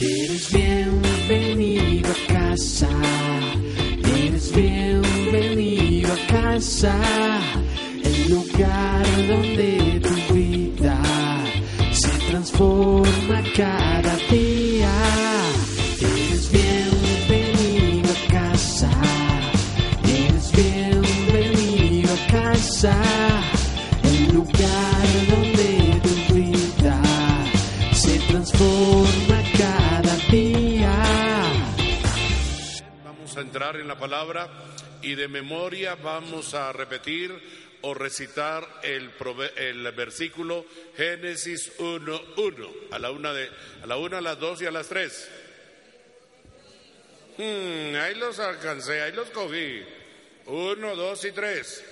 Eres bienvenido a casa. Eres bienvenido a casa. El lugar donde tu vida se transforma cada entrar en la palabra y de memoria vamos a repetir o recitar el, el versículo Génesis 1.1 a la una de a la una, a las dos y a las tres. Hmm, ahí los alcancé, ahí los cogí. Uno, dos y tres.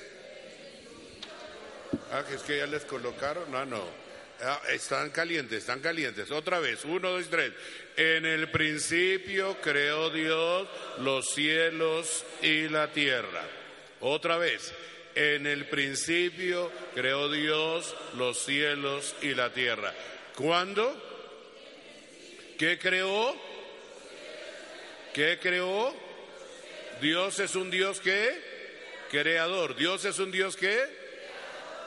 Ah, es que ya les colocaron. No, no. Ah, están calientes, están calientes. Otra vez. Uno, dos tres. En el principio creó Dios los cielos y la tierra. Otra vez. En el principio creó Dios los cielos y la tierra. ¿Cuándo? ¿Qué creó? ¿Qué creó? Dios es un Dios que creador. Dios es un Dios que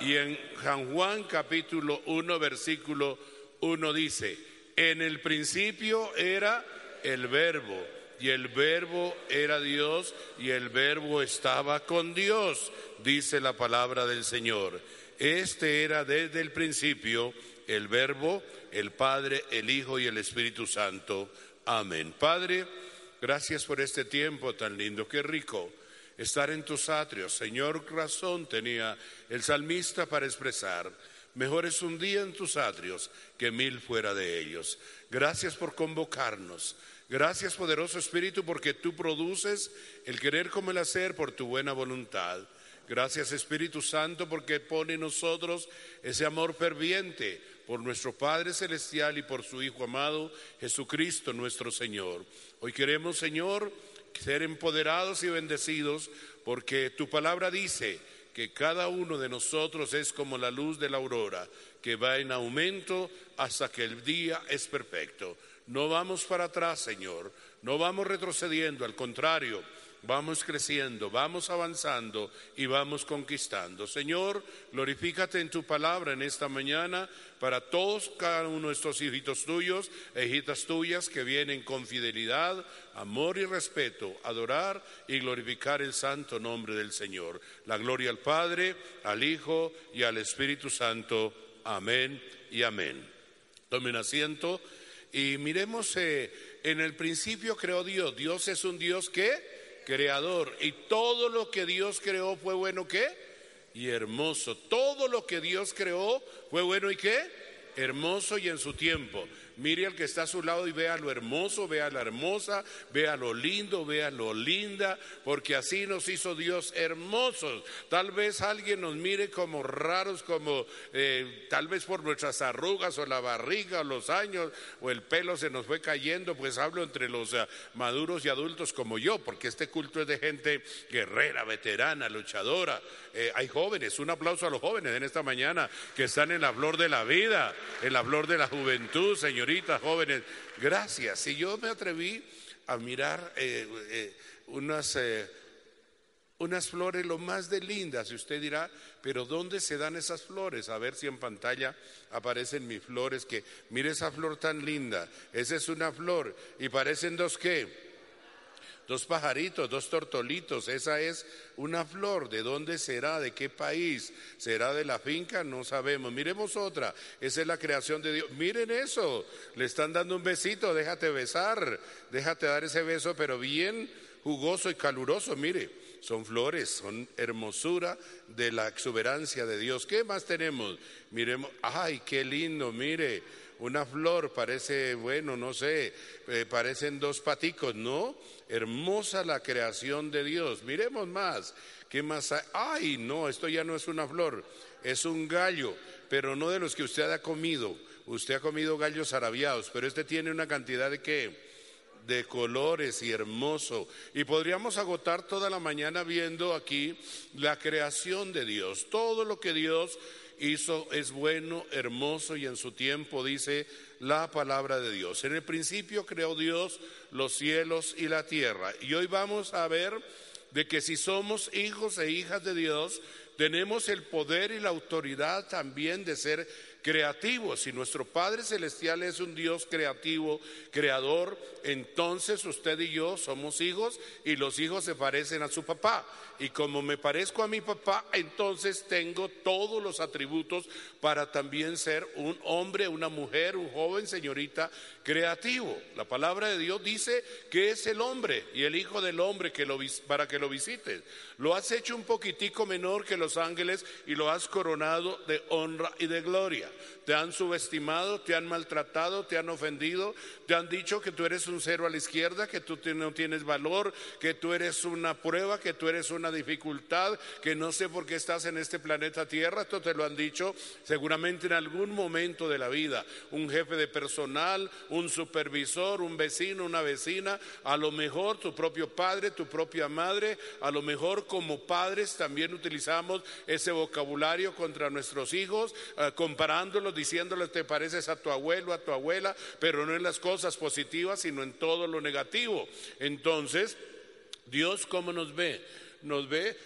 y en San Juan capítulo 1 versículo 1 dice, en el principio era el verbo y el verbo era Dios y el verbo estaba con Dios, dice la palabra del Señor. Este era desde el principio el verbo, el Padre, el Hijo y el Espíritu Santo. Amén. Padre, gracias por este tiempo tan lindo, qué rico estar en tus atrios. Señor, razón tenía el salmista para expresar, mejor es un día en tus atrios que mil fuera de ellos. Gracias por convocarnos. Gracias, poderoso Espíritu, porque tú produces el querer como el hacer por tu buena voluntad. Gracias, Espíritu Santo, porque pone en nosotros ese amor ferviente por nuestro Padre Celestial y por su Hijo amado, Jesucristo nuestro Señor. Hoy queremos, Señor, ser empoderados y bendecidos porque tu palabra dice que cada uno de nosotros es como la luz de la aurora que va en aumento hasta que el día es perfecto. No vamos para atrás, Señor, no vamos retrocediendo, al contrario, vamos creciendo, vamos avanzando y vamos conquistando. Señor, glorifícate en tu palabra en esta mañana para todos, cada uno de estos hijitos tuyos e hijitas tuyas que vienen con fidelidad, amor y respeto, adorar y glorificar el santo nombre del Señor. La gloria al Padre, al Hijo y al Espíritu Santo. Amén y amén. Tomen asiento y miremos, eh, en el principio creó Dios. Dios es un Dios que creador y todo lo que Dios creó fue bueno que y hermoso. Todo lo que Dios creó fue bueno y qué hermoso y en su tiempo. Mire al que está a su lado y vea lo hermoso, vea la hermosa, vea lo lindo, vea lo linda, porque así nos hizo Dios hermosos. Tal vez alguien nos mire como raros, como eh, tal vez por nuestras arrugas o la barriga o los años o el pelo se nos fue cayendo, pues hablo entre los eh, maduros y adultos como yo, porque este culto es de gente guerrera, veterana, luchadora. Eh, hay jóvenes, un aplauso a los jóvenes en esta mañana que están en la flor de la vida, en la flor de la juventud, jóvenes. Gracias. Y yo me atreví a mirar eh, eh, unas, eh, unas flores lo más de lindas. Y usted dirá, pero ¿dónde se dan esas flores? A ver si en pantalla aparecen mis flores, que mire esa flor tan linda. Esa es una flor. ¿Y parecen dos qué? Dos pajaritos, dos tortolitos, esa es una flor. ¿De dónde será? ¿De qué país? ¿Será de la finca? No sabemos. Miremos otra. Esa es la creación de Dios. Miren eso. Le están dando un besito. Déjate besar. Déjate dar ese beso, pero bien jugoso y caluroso. Mire, Son flores, son hermosura de la exuberancia de Dios. ¿Qué más tenemos? Miremos, ay, qué lindo, mire, una flor parece, bueno, no sé, eh, parecen dos paticos, ¿no? Hermosa la creación de Dios. Miremos más. ¿Qué más hay? Ay, no, esto ya no es una flor, es un gallo, pero no de los que usted ha comido. Usted ha comido gallos arabiados, pero este tiene una cantidad de qué? de colores y hermoso. Y podríamos agotar toda la mañana viendo aquí la creación de Dios. Todo lo que Dios hizo es bueno, hermoso y en su tiempo dice la palabra de Dios. En el principio creó Dios los cielos y la tierra. Y hoy vamos a ver de que si somos hijos e hijas de Dios, tenemos el poder y la autoridad también de ser creativos. Si nuestro Padre Celestial es un Dios creativo, creador, entonces usted y yo somos hijos y los hijos se parecen a su papá. Y como me parezco a mi papá, entonces tengo todos los atributos para también ser un hombre, una mujer, un joven, señorita, creativo. La palabra de Dios dice que es el hombre y el hijo del hombre que lo, para que lo visites. Lo has hecho un poquitico menor que los ángeles y lo has coronado de honra y de gloria. Te han subestimado, te han maltratado, te han ofendido, te han dicho que tú eres un cero a la izquierda, que tú no tienes valor, que tú eres una prueba, que tú eres una dificultad, que no sé por qué estás en este planeta Tierra. Esto te lo han dicho seguramente en algún momento de la vida. Un jefe de personal, un supervisor, un vecino, una vecina, a lo mejor tu propio padre, tu propia madre, a lo mejor como padres también utilizamos ese vocabulario contra nuestros hijos, eh, comparándolos, diciéndoles te pareces a tu abuelo, a tu abuela, pero no en las cosas positivas, sino en todo lo negativo. Entonces, Dios cómo nos ve? Nos ve,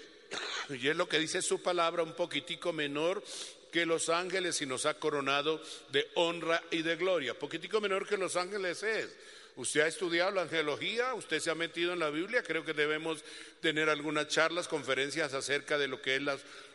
y es lo que dice su palabra, un poquitico menor que los ángeles y nos ha coronado de honra y de gloria. Poquitico menor que los ángeles es. Usted ha estudiado la angelología, usted se ha metido en la Biblia, creo que debemos tener algunas charlas, conferencias acerca de lo que es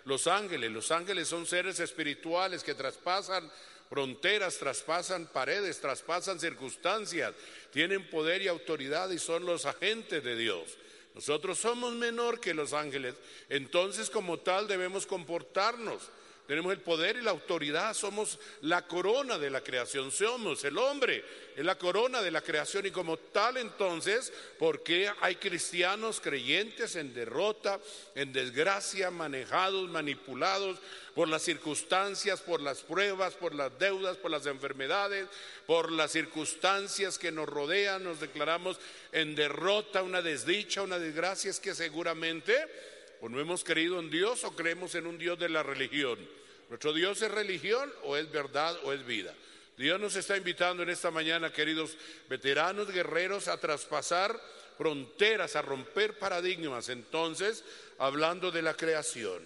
los ángeles. Los ángeles son seres espirituales que traspasan fronteras, traspasan paredes, traspasan circunstancias, tienen poder y autoridad y son los agentes de Dios. Nosotros somos menor que los ángeles, entonces como tal debemos comportarnos tenemos el poder y la autoridad, somos la corona de la creación, somos el hombre, es la corona de la creación. Y como tal entonces, ¿por qué hay cristianos creyentes en derrota, en desgracia, manejados, manipulados por las circunstancias, por las pruebas, por las deudas, por las enfermedades, por las circunstancias que nos rodean, nos declaramos en derrota, una desdicha, una desgracia, es que seguramente o no hemos creído en Dios o creemos en un Dios de la religión. ¿Nuestro Dios es religión o es verdad o es vida? Dios nos está invitando en esta mañana, queridos veteranos guerreros, a traspasar fronteras, a romper paradigmas. Entonces, hablando de la creación,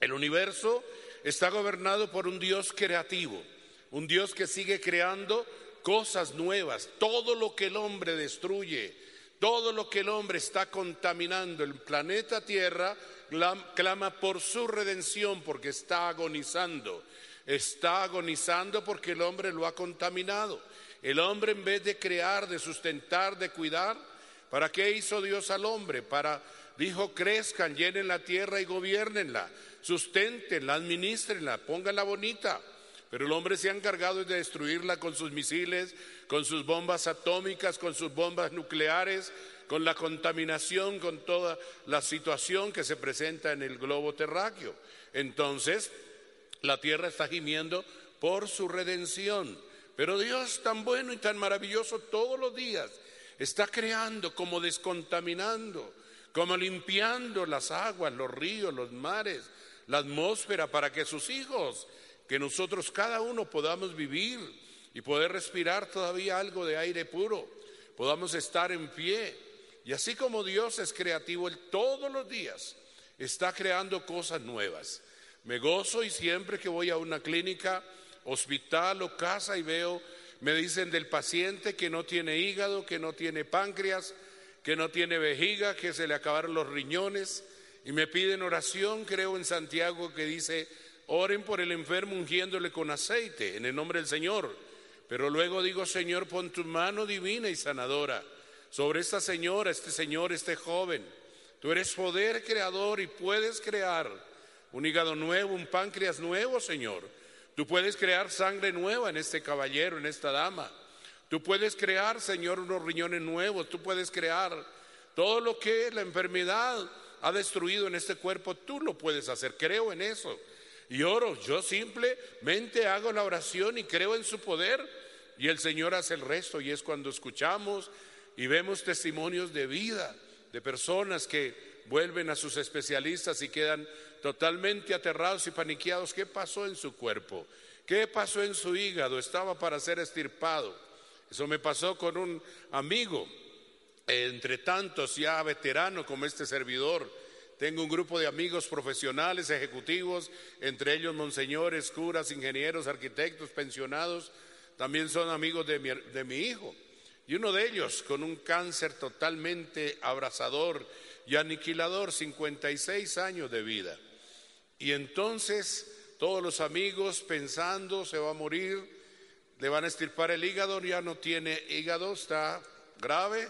el universo está gobernado por un Dios creativo, un Dios que sigue creando cosas nuevas. Todo lo que el hombre destruye, todo lo que el hombre está contaminando, el planeta Tierra clama por su redención porque está agonizando. Está agonizando porque el hombre lo ha contaminado. El hombre en vez de crear, de sustentar, de cuidar, ¿para qué hizo Dios al hombre? Para, dijo, crezcan, llenen la tierra y gobiernenla, sustentenla, administrenla, pónganla bonita. Pero el hombre se ha encargado de destruirla con sus misiles, con sus bombas atómicas, con sus bombas nucleares, con la contaminación, con toda la situación que se presenta en el globo terráqueo. Entonces, la tierra está gimiendo por su redención. Pero Dios tan bueno y tan maravilloso todos los días está creando, como descontaminando, como limpiando las aguas, los ríos, los mares, la atmósfera para que sus hijos que nosotros cada uno podamos vivir y poder respirar todavía algo de aire puro, podamos estar en pie. Y así como Dios es creativo, Él todos los días está creando cosas nuevas. Me gozo y siempre que voy a una clínica, hospital o casa y veo, me dicen del paciente que no tiene hígado, que no tiene páncreas, que no tiene vejiga, que se le acabaron los riñones y me piden oración, creo en Santiago que dice, Oren por el enfermo ungiéndole con aceite en el nombre del Señor. Pero luego digo, Señor, pon tu mano divina y sanadora sobre esta señora, este señor, este joven. Tú eres poder creador y puedes crear un hígado nuevo, un páncreas nuevo, Señor. Tú puedes crear sangre nueva en este caballero, en esta dama. Tú puedes crear, Señor, unos riñones nuevos. Tú puedes crear todo lo que la enfermedad ha destruido en este cuerpo. Tú lo puedes hacer. Creo en eso. Y oro. Yo simplemente hago la oración y creo en su poder. Y el Señor hace el resto. Y es cuando escuchamos y vemos testimonios de vida de personas que vuelven a sus especialistas y quedan totalmente aterrados y paniqueados. ¿Qué pasó en su cuerpo? ¿Qué pasó en su hígado? Estaba para ser estirpado. Eso me pasó con un amigo, entre tantos ya veterano como este servidor. Tengo un grupo de amigos profesionales, ejecutivos, entre ellos monseñores, curas, ingenieros, arquitectos, pensionados. También son amigos de mi, de mi hijo. Y uno de ellos con un cáncer totalmente abrazador y aniquilador, 56 años de vida. Y entonces todos los amigos pensando, se va a morir, le van a estirpar el hígado, ya no tiene hígado, está grave,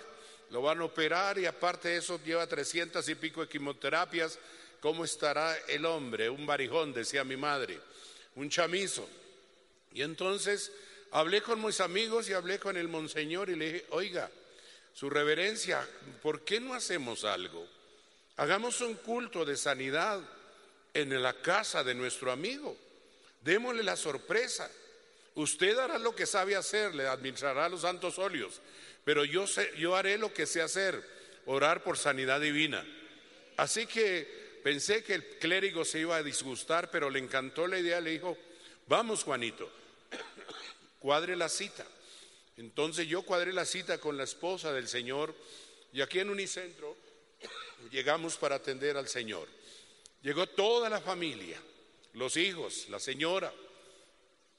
lo van a operar y aparte de eso lleva 300 y pico de quimioterapias. ¿Cómo estará el hombre? Un barijón, decía mi madre, un chamizo. Y entonces hablé con mis amigos y hablé con el monseñor y le dije, oiga, su reverencia, ¿por qué no hacemos algo? Hagamos un culto de sanidad en la casa de nuestro amigo. Démosle la sorpresa. Usted hará lo que sabe hacer, le administrará los santos óleos, pero yo, sé, yo haré lo que sé hacer, orar por sanidad divina. Así que pensé que el clérigo se iba a disgustar, pero le encantó la idea, le dijo, vamos Juanito, cuadre la cita. Entonces yo cuadré la cita con la esposa del Señor y aquí en Unicentro llegamos para atender al Señor. Llegó toda la familia, los hijos, la señora,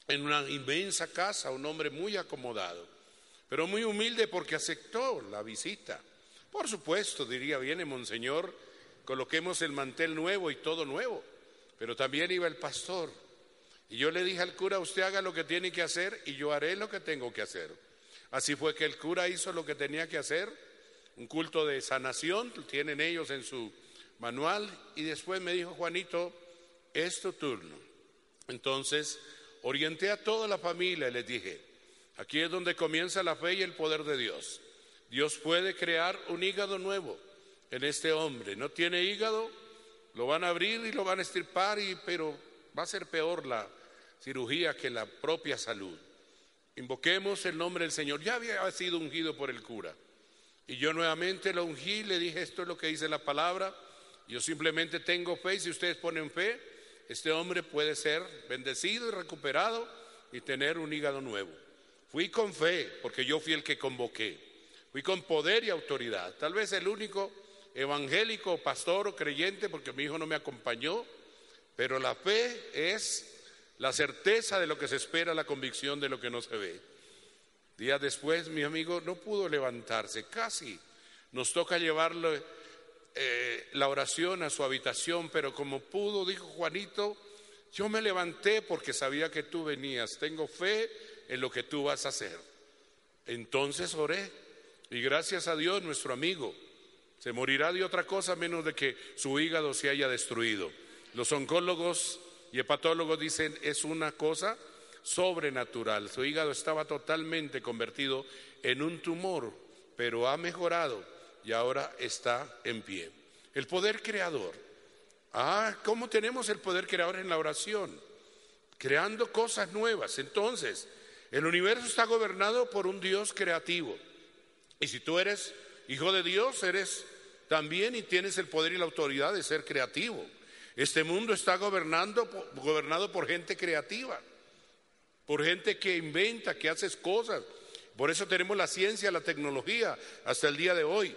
en una inmensa casa, un hombre muy acomodado, pero muy humilde porque aceptó la visita. Por supuesto, diría, viene Monseñor, coloquemos el mantel nuevo y todo nuevo, pero también iba el pastor. Y yo le dije al cura, usted haga lo que tiene que hacer y yo haré lo que tengo que hacer. Así fue que el cura hizo lo que tenía que hacer, un culto de sanación, tienen ellos en su manual y después me dijo, Juanito, es tu turno. Entonces, orienté a toda la familia y les dije, aquí es donde comienza la fe y el poder de Dios. Dios puede crear un hígado nuevo en este hombre. No tiene hígado, lo van a abrir y lo van a estirpar, y, pero va a ser peor la cirugía que la propia salud. Invoquemos el nombre del Señor. Ya había sido ungido por el cura. Y yo nuevamente lo ungí, le dije, esto es lo que dice la palabra. Yo simplemente tengo fe y si ustedes ponen fe, este hombre puede ser bendecido y recuperado y tener un hígado nuevo. Fui con fe, porque yo fui el que convoqué. Fui con poder y autoridad. Tal vez el único evangélico, pastor o creyente, porque mi hijo no me acompañó, pero la fe es la certeza de lo que se espera, la convicción de lo que no se ve. Días después mi amigo no pudo levantarse, casi. Nos toca llevarle eh, la oración a su habitación, pero como pudo, dijo Juanito, yo me levanté porque sabía que tú venías, tengo fe en lo que tú vas a hacer. Entonces oré y gracias a Dios nuestro amigo se morirá de otra cosa menos de que su hígado se haya destruido. Los oncólogos y hepatólogos dicen es una cosa sobrenatural. Su hígado estaba totalmente convertido en un tumor, pero ha mejorado y ahora está en pie. El poder creador. Ah, ¿cómo tenemos el poder creador en la oración? Creando cosas nuevas. Entonces, el universo está gobernado por un Dios creativo. Y si tú eres hijo de Dios, eres también y tienes el poder y la autoridad de ser creativo. Este mundo está gobernando, gobernado por gente creativa, por gente que inventa, que hace cosas. Por eso tenemos la ciencia, la tecnología hasta el día de hoy.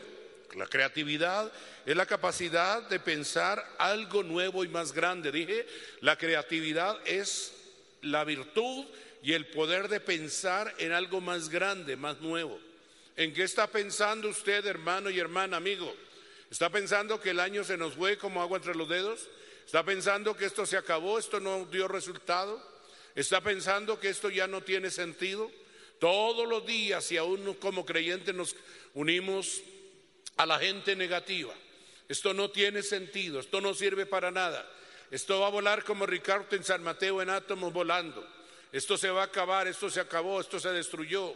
La creatividad es la capacidad de pensar algo nuevo y más grande. Dije, la creatividad es la virtud y el poder de pensar en algo más grande, más nuevo. ¿En qué está pensando usted, hermano y hermana, amigo? ¿Está pensando que el año se nos fue como agua entre los dedos? ¿Está pensando que esto se acabó, esto no dio resultado? ¿Está pensando que esto ya no tiene sentido? Todos los días y aún como creyentes nos unimos a la gente negativa. Esto no tiene sentido, esto no sirve para nada. Esto va a volar como Ricardo en San Mateo en átomos volando. Esto se va a acabar, esto se acabó, esto se destruyó.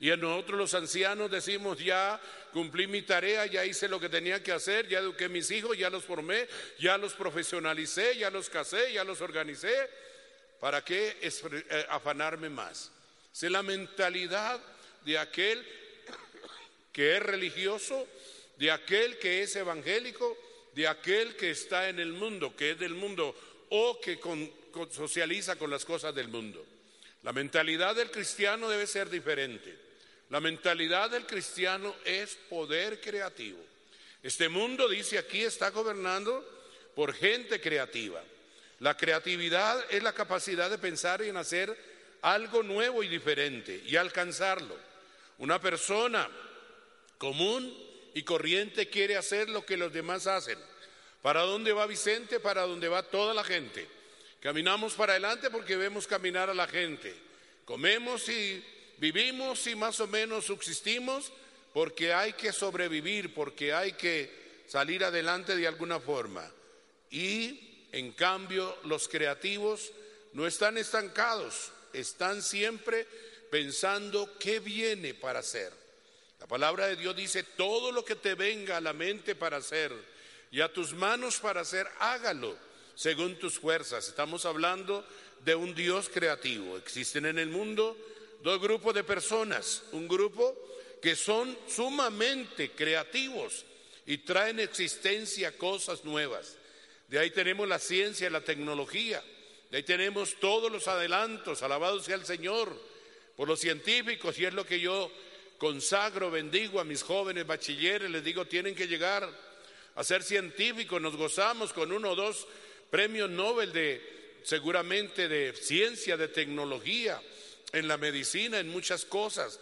Y a nosotros los ancianos decimos, ya cumplí mi tarea, ya hice lo que tenía que hacer, ya eduqué mis hijos, ya los formé, ya los profesionalicé, ya los casé, ya los organicé. ¿Para qué eh, afanarme más? Es la mentalidad de aquel que es religioso, de aquel que es evangélico, de aquel que está en el mundo, que es del mundo o que socializa con las cosas del mundo. La mentalidad del cristiano debe ser diferente. La mentalidad del cristiano es poder creativo. Este mundo, dice aquí, está gobernando por gente creativa. La creatividad es la capacidad de pensar en hacer algo nuevo y diferente y alcanzarlo. Una persona común y corriente quiere hacer lo que los demás hacen. ¿Para dónde va Vicente? Para dónde va toda la gente. Caminamos para adelante porque vemos caminar a la gente. Comemos y vivimos y más o menos subsistimos porque hay que sobrevivir, porque hay que salir adelante de alguna forma. Y en cambio los creativos no están estancados, están siempre pensando qué viene para hacer. La palabra de Dios dice, todo lo que te venga a la mente para hacer y a tus manos para hacer, hágalo según tus fuerzas. Estamos hablando de un Dios creativo. Existen en el mundo dos grupos de personas. Un grupo que son sumamente creativos y traen existencia cosas nuevas. De ahí tenemos la ciencia y la tecnología. De ahí tenemos todos los adelantos. Alabado sea el Señor por los científicos y es lo que yo consagro, bendigo a mis jóvenes bachilleres, les digo, tienen que llegar a ser científicos, nos gozamos con uno o dos premios Nobel de seguramente de ciencia, de tecnología, en la medicina, en muchas cosas.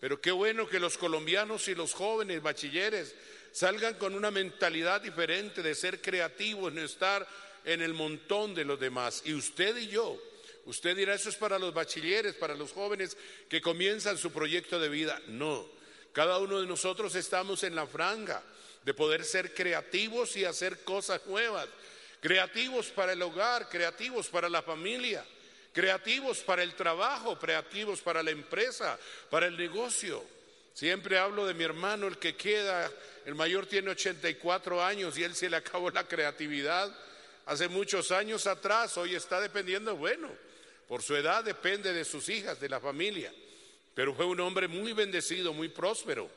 Pero qué bueno que los colombianos y los jóvenes bachilleres salgan con una mentalidad diferente de ser creativos, no estar en el montón de los demás. Y usted y yo, usted dirá, eso es para los bachilleres, para los jóvenes que comienzan su proyecto de vida. No, cada uno de nosotros estamos en la franja de poder ser creativos y hacer cosas nuevas. Creativos para el hogar, creativos para la familia, creativos para el trabajo, creativos para la empresa, para el negocio. Siempre hablo de mi hermano, el que queda, el mayor tiene 84 años y él se le acabó la creatividad hace muchos años atrás, hoy está dependiendo, bueno, por su edad depende de sus hijas, de la familia, pero fue un hombre muy bendecido, muy próspero.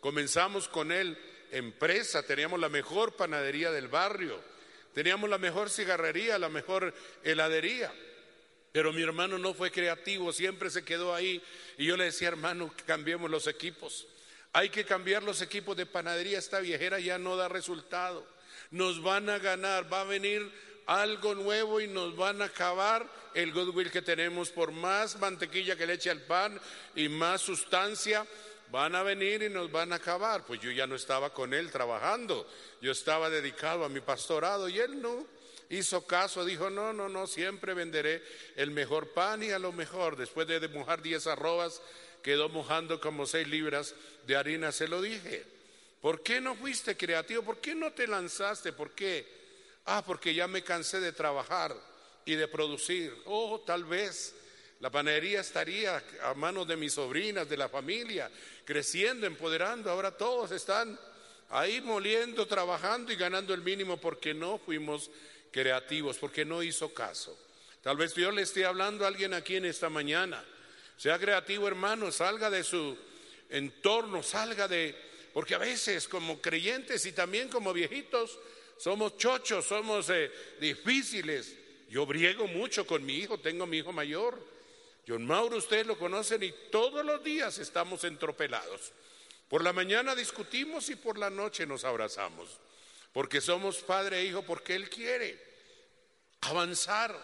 Comenzamos con él empresa, teníamos la mejor panadería del barrio, teníamos la mejor cigarrería, la mejor heladería. Pero mi hermano no fue creativo, siempre se quedó ahí. Y yo le decía, hermano, cambiemos los equipos. Hay que cambiar los equipos de panadería, esta viejera ya no da resultado nos van a ganar, va a venir algo nuevo y nos van a acabar el goodwill que tenemos por más mantequilla que le eche al pan y más sustancia. Van a venir y nos van a acabar. Pues yo ya no estaba con él trabajando, yo estaba dedicado a mi pastorado y él no hizo caso, dijo, no, no, no, siempre venderé el mejor pan y a lo mejor, después de mojar 10 arrobas, quedó mojando como 6 libras de harina, se lo dije. ¿Por qué no fuiste creativo? ¿Por qué no te lanzaste? ¿Por qué? Ah, porque ya me cansé de trabajar y de producir. Oh, tal vez la panadería estaría a manos de mis sobrinas, de la familia, creciendo, empoderando. Ahora todos están ahí moliendo, trabajando y ganando el mínimo porque no fuimos creativos, porque no hizo caso. Tal vez yo le esté hablando a alguien aquí en esta mañana. Sea creativo, hermano, salga de su entorno, salga de porque a veces como creyentes y también como viejitos somos chochos, somos eh, difíciles. Yo briego mucho con mi hijo, tengo mi hijo mayor. John Mauro, ustedes lo conocen y todos los días estamos entropelados. Por la mañana discutimos y por la noche nos abrazamos. Porque somos padre e hijo, porque Él quiere avanzar.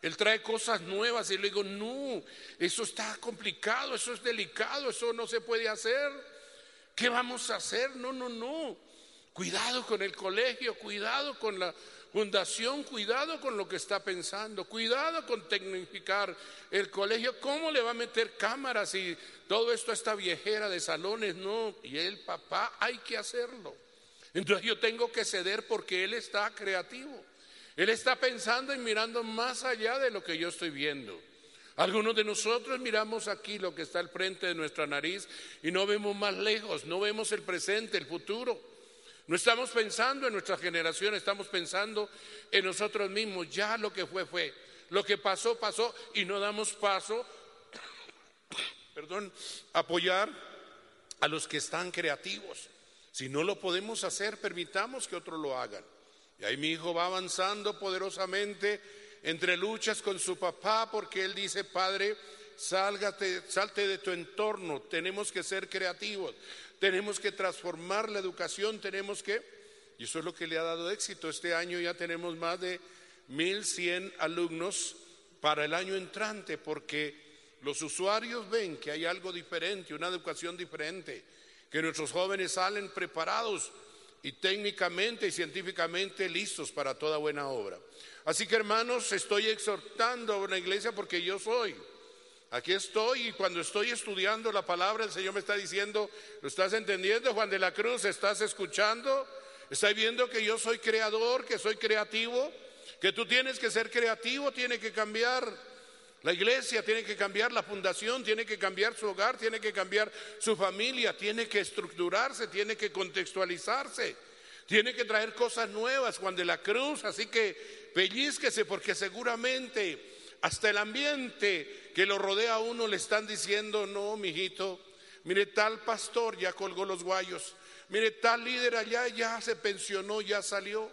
Él trae cosas nuevas y le digo, no, eso está complicado, eso es delicado, eso no se puede hacer. ¿Qué vamos a hacer? No, no, no. Cuidado con el colegio, cuidado con la fundación, cuidado con lo que está pensando, cuidado con tecnificar el colegio. ¿Cómo le va a meter cámaras y todo esto a esta viejera de salones? No, y el papá hay que hacerlo. Entonces yo tengo que ceder porque Él está creativo. Él está pensando y mirando más allá de lo que yo estoy viendo. Algunos de nosotros miramos aquí lo que está al frente de nuestra nariz y no vemos más lejos, no vemos el presente, el futuro. No estamos pensando en nuestra generación, estamos pensando en nosotros mismos. Ya lo que fue, fue. Lo que pasó, pasó y no damos paso, perdón, apoyar a los que están creativos. Si no lo podemos hacer, permitamos que otros lo hagan. Y ahí mi hijo va avanzando poderosamente entre luchas con su papá porque él dice, Padre, sálgate, salte de tu entorno, tenemos que ser creativos, tenemos que transformar la educación, tenemos que, y eso es lo que le ha dado éxito, este año ya tenemos más de 1.100 alumnos para el año entrante porque los usuarios ven que hay algo diferente, una educación diferente, que nuestros jóvenes salen preparados y técnicamente y científicamente listos para toda buena obra. Así que hermanos, estoy exhortando a una iglesia porque yo soy. Aquí estoy y cuando estoy estudiando la palabra, el Señor me está diciendo, ¿lo estás entendiendo, Juan de la Cruz? ¿Estás escuchando? ¿Estás viendo que yo soy creador, que soy creativo? Que tú tienes que ser creativo, tiene que cambiar la iglesia, tiene que cambiar la fundación, tiene que cambiar su hogar, tiene que cambiar su familia, tiene que estructurarse, tiene que contextualizarse, tiene que traer cosas nuevas, Juan de la Cruz. Así que pellizquese porque seguramente hasta el ambiente que lo rodea a uno le están diciendo, no, mijito, mire, tal pastor ya colgó los guayos, mire, tal líder allá ya se pensionó, ya salió.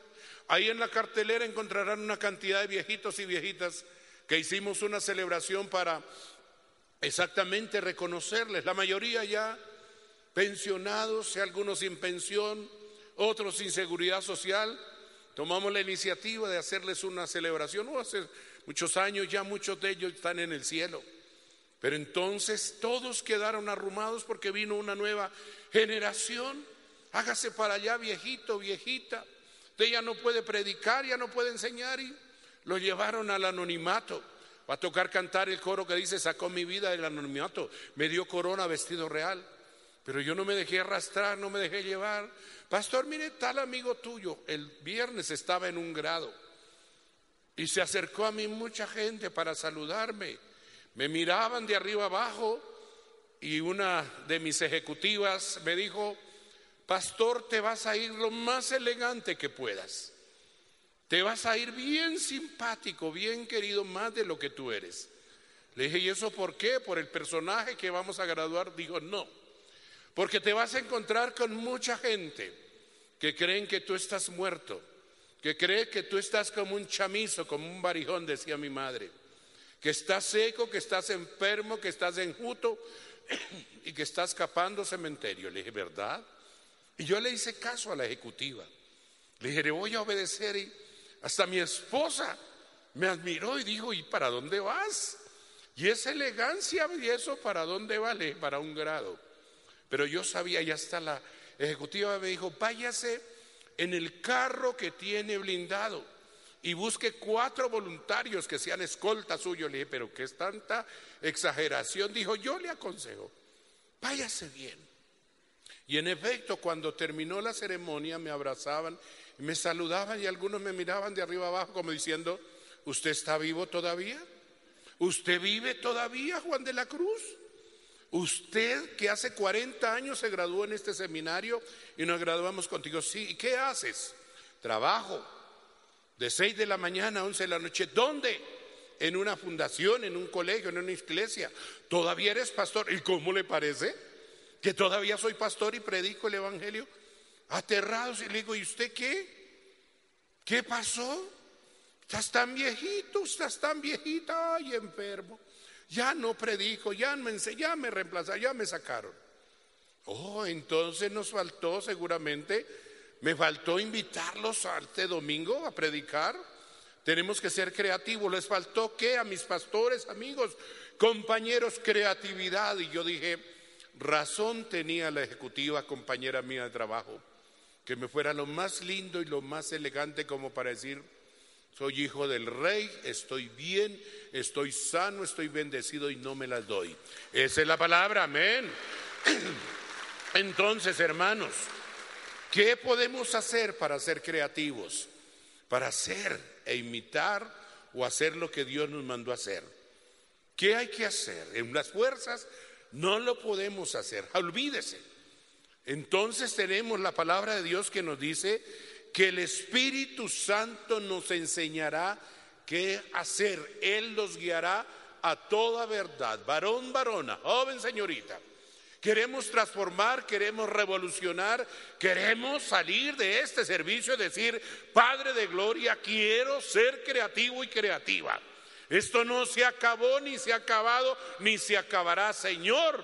Ahí en la cartelera encontrarán una cantidad de viejitos y viejitas que hicimos una celebración para exactamente reconocerles. La mayoría ya pensionados, algunos sin pensión, otros sin seguridad social. Tomamos la iniciativa de hacerles una celebración. No hace muchos años ya muchos de ellos están en el cielo. Pero entonces todos quedaron arrumados porque vino una nueva generación. Hágase para allá, viejito, viejita. Usted ya no puede predicar, ya no puede enseñar y lo llevaron al anonimato. Va a tocar cantar el coro que dice, sacó mi vida del anonimato, me dio corona vestido real. Pero yo no me dejé arrastrar, no me dejé llevar. Pastor, mire, tal amigo tuyo, el viernes estaba en un grado y se acercó a mí mucha gente para saludarme. Me miraban de arriba abajo y una de mis ejecutivas me dijo, pastor, te vas a ir lo más elegante que puedas. Te vas a ir bien simpático, bien querido, más de lo que tú eres. Le dije, ¿y eso por qué? Por el personaje que vamos a graduar. Dijo, no, porque te vas a encontrar con mucha gente que creen que tú estás muerto, que cree que tú estás como un chamizo, como un barijón, decía mi madre, que estás seco, que estás enfermo, que estás enjuto y que estás escapando cementerio. Le dije, ¿verdad? Y yo le hice caso a la ejecutiva. Le dije, le voy a obedecer y hasta mi esposa me admiró y dijo, ¿y para dónde vas? Y esa elegancia y eso, ¿para dónde vale? Para un grado. Pero yo sabía, y hasta la ejecutiva me dijo, váyase en el carro que tiene blindado y busque cuatro voluntarios que sean escolta suyo. Le dije, pero ¿qué es tanta exageración? Dijo, yo le aconsejo, váyase bien. Y en efecto, cuando terminó la ceremonia, me abrazaban me saludaban y algunos me miraban de arriba abajo como diciendo, ¿usted está vivo todavía? ¿Usted vive todavía, Juan de la Cruz? Usted que hace 40 años se graduó en este seminario y nos graduamos contigo. Sí, ¿y qué haces? Trabajo de 6 de la mañana a 11 de la noche. ¿Dónde? En una fundación, en un colegio, en una iglesia. ¿Todavía eres pastor? ¿Y cómo le parece? Que todavía soy pastor y predico el Evangelio aterrados y le digo, ¿y usted qué? ¿Qué pasó? Estás tan viejito, estás tan viejita y enfermo. Ya no predico, ya me, ya me reemplazaron, ya me sacaron. Oh, entonces nos faltó seguramente, me faltó invitarlos a este domingo a predicar. Tenemos que ser creativos. Les faltó que a mis pastores, amigos, compañeros, creatividad. Y yo dije, razón tenía la ejecutiva compañera mía de trabajo que me fuera lo más lindo y lo más elegante como para decir, soy hijo del rey, estoy bien, estoy sano, estoy bendecido y no me las doy. Esa es la palabra, amén. Entonces, hermanos, ¿Qué podemos hacer para ser creativos? Para hacer e imitar o hacer lo que Dios nos mandó hacer. ¿Qué hay que hacer? En las fuerzas no lo podemos hacer. Olvídese. Entonces tenemos la palabra de Dios que nos dice que el Espíritu Santo nos enseñará qué hacer. Él nos guiará a toda verdad. Varón, varona, joven, señorita. Queremos transformar, queremos revolucionar, queremos salir de este servicio y decir, Padre de Gloria, quiero ser creativo y creativa. Esto no se acabó, ni se ha acabado, ni se acabará. Señor,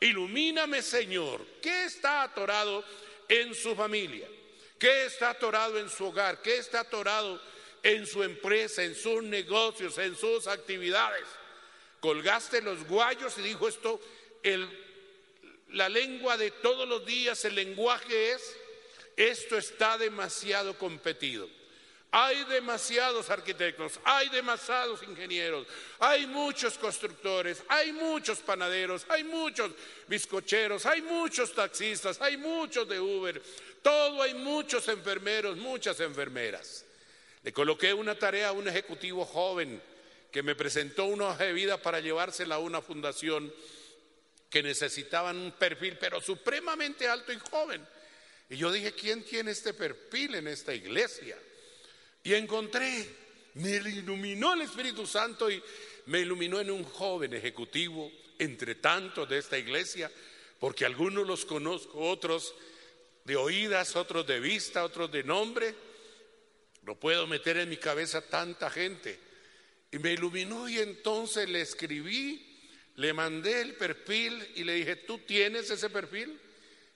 ilumíname, Señor. ¿Qué está atorado en su familia? ¿Qué está atorado en su hogar? ¿Qué está atorado en su empresa, en sus negocios, en sus actividades? Colgaste los guayos y dijo esto, la lengua de todos los días, el lenguaje es, esto está demasiado competido. Hay demasiados arquitectos, hay demasiados ingenieros, hay muchos constructores, hay muchos panaderos, hay muchos bizcocheros, hay muchos taxistas, hay muchos de Uber, todo hay muchos enfermeros, muchas enfermeras. Le coloqué una tarea a un ejecutivo joven que me presentó una hoja de vida para llevársela a una fundación que necesitaban un perfil, pero supremamente alto y joven. Y yo dije, ¿quién tiene este perfil en esta iglesia? Y encontré, me iluminó el Espíritu Santo y me iluminó en un joven ejecutivo, entre tantos de esta iglesia, porque algunos los conozco, otros de oídas, otros de vista, otros de nombre. No puedo meter en mi cabeza tanta gente. Y me iluminó y entonces le escribí, le mandé el perfil y le dije, ¿tú tienes ese perfil?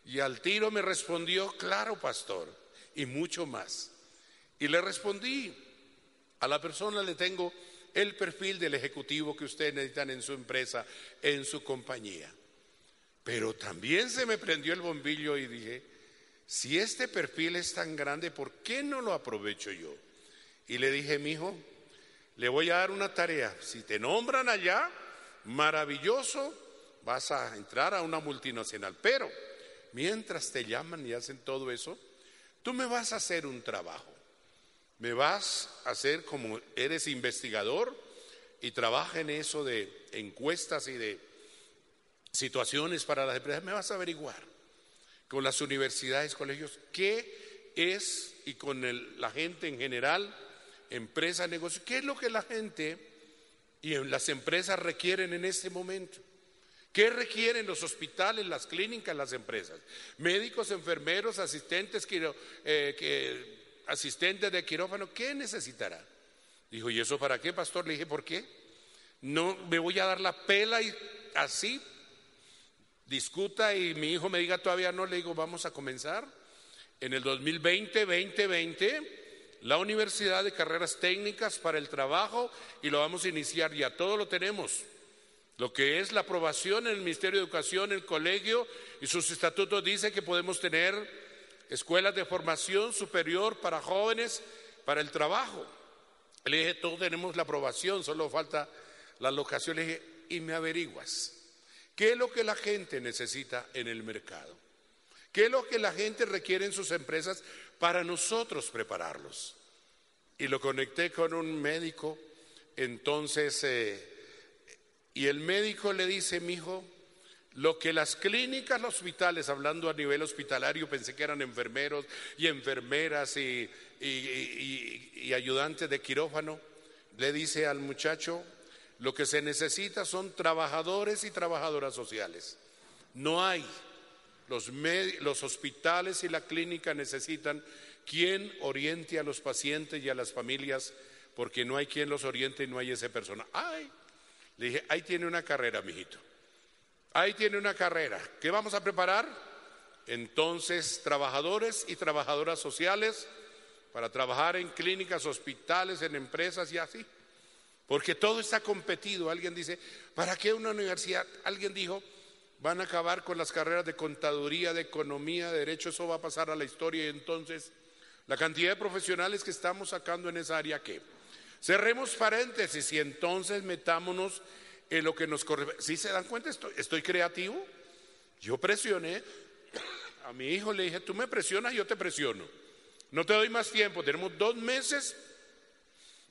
Y al tiro me respondió, claro, pastor, y mucho más. Y le respondí, a la persona le tengo el perfil del ejecutivo que ustedes necesitan en su empresa, en su compañía. Pero también se me prendió el bombillo y dije, si este perfil es tan grande, ¿por qué no lo aprovecho yo? Y le dije, mi hijo, le voy a dar una tarea. Si te nombran allá, maravilloso, vas a entrar a una multinacional. Pero mientras te llaman y hacen todo eso, tú me vas a hacer un trabajo. Me vas a hacer como eres investigador y trabaja en eso de encuestas y de situaciones para las empresas. Me vas a averiguar con las universidades, colegios, qué es y con la gente en general, empresas, negocios, qué es lo que la gente y las empresas requieren en este momento. ¿Qué requieren los hospitales, las clínicas, las empresas? Médicos, enfermeros, asistentes, eh, que, asistentes de quirófano, ¿qué necesitará? Dijo, ¿y eso para qué, pastor? Le dije, ¿por qué? No me voy a dar la pela y así discuta y mi hijo me diga todavía no, le digo, vamos a comenzar. En el 2020, 2020, la Universidad de Carreras Técnicas para el Trabajo y lo vamos a iniciar ya, todo lo tenemos. Lo que es la aprobación en el Ministerio de Educación, el colegio y sus estatutos dice que podemos tener escuelas de formación superior para jóvenes para el trabajo. Le dije, todos tenemos la aprobación, solo falta la locación. Le dije, y me averiguas. ¿Qué es lo que la gente necesita en el mercado? ¿Qué es lo que la gente requiere en sus empresas para nosotros prepararlos? Y lo conecté con un médico, entonces, eh, y el médico le dice, mi hijo, lo que las clínicas, los hospitales, hablando a nivel hospitalario, pensé que eran enfermeros y enfermeras y, y ayudantes de quirófano, le dice al muchacho, lo que se necesita son trabajadores y trabajadoras sociales. No hay. Los, los hospitales y la clínica necesitan quien oriente a los pacientes y a las familias, porque no hay quien los oriente y no hay esa persona. Ay, le dije, ahí tiene una carrera, mijito. Ahí tiene una carrera. ¿Qué vamos a preparar? Entonces, trabajadores y trabajadoras sociales para trabajar en clínicas, hospitales, en empresas y así. Porque todo está competido. Alguien dice, ¿para qué una universidad? Alguien dijo, van a acabar con las carreras de contaduría, de economía, de derecho, eso va a pasar a la historia y entonces la cantidad de profesionales que estamos sacando en esa área, ¿qué? Cerremos paréntesis y entonces metámonos en lo que nos corre. ¿Sí se dan cuenta? Estoy creativo. Yo presioné a mi hijo le dije, tú me presionas, yo te presiono. No te doy más tiempo, tenemos dos meses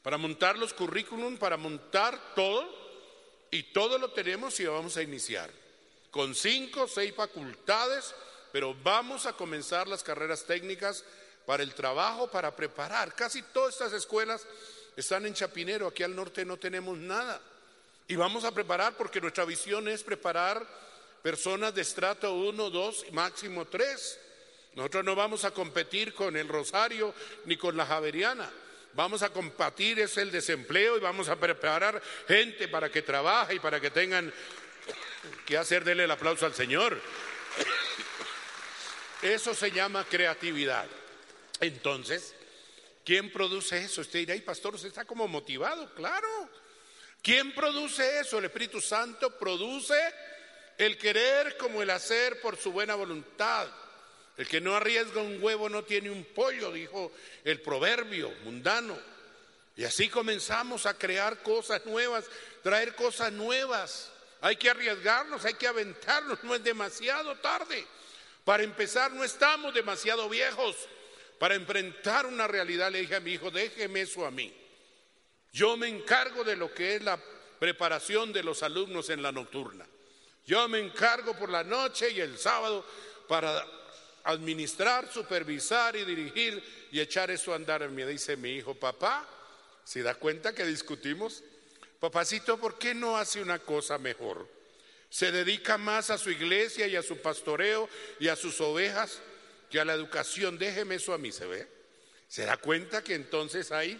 para montar los currículum, para montar todo, y todo lo tenemos y vamos a iniciar. Con cinco, seis facultades, pero vamos a comenzar las carreras técnicas para el trabajo, para preparar. Casi todas estas escuelas están en Chapinero, aquí al norte no tenemos nada. Y vamos a preparar porque nuestra visión es preparar personas de estrato 1, 2, máximo 3. Nosotros no vamos a competir con el Rosario ni con la Javeriana. Vamos a combatir es el desempleo y vamos a preparar gente para que trabaje y para que tengan que hacer dele el aplauso al Señor. Eso se llama creatividad. Entonces, ¿quién produce eso? Usted dirá, ay pastor, usted está como motivado, claro. ¿Quién produce eso? El Espíritu Santo produce el querer como el hacer por su buena voluntad. El que no arriesga un huevo no tiene un pollo, dijo el proverbio mundano. Y así comenzamos a crear cosas nuevas, traer cosas nuevas. Hay que arriesgarnos, hay que aventarnos, no es demasiado tarde. Para empezar, no estamos demasiado viejos. Para enfrentar una realidad, le dije a mi hijo, déjeme eso a mí. Yo me encargo de lo que es la preparación de los alumnos en la nocturna. Yo me encargo por la noche y el sábado para administrar, supervisar y dirigir y echar eso a andar. Me dice mi hijo, papá, ¿se da cuenta que discutimos? Papacito, ¿por qué no hace una cosa mejor? Se dedica más a su iglesia y a su pastoreo y a sus ovejas que a la educación. Déjeme eso a mí, ¿se ve? ¿Se da cuenta que entonces hay?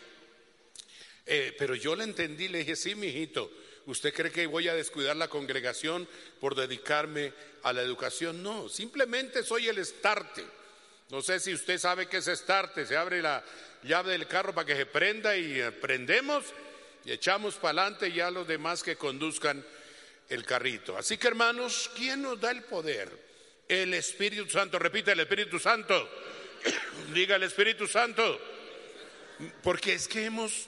Eh, pero yo le entendí, le dije, sí, mi hijito, ¿usted cree que voy a descuidar la congregación por dedicarme a la educación? No, simplemente soy el estarte. No sé si usted sabe qué es estarte, se abre la llave del carro para que se prenda y eh, prendemos y echamos para adelante ya los demás que conduzcan el carrito. Así que hermanos, ¿quién nos da el poder? El Espíritu Santo, repite el Espíritu Santo, diga el Espíritu Santo, porque es que hemos